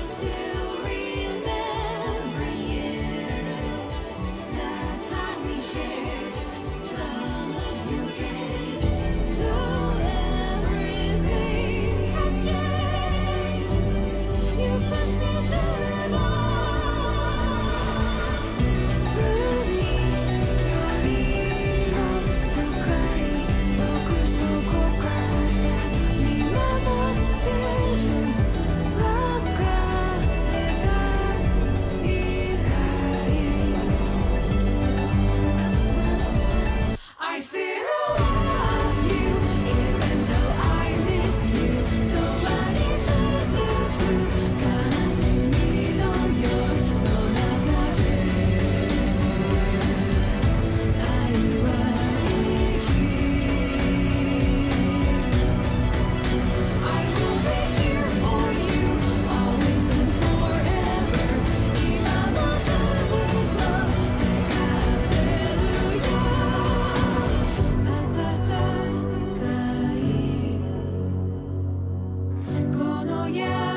still I yeah.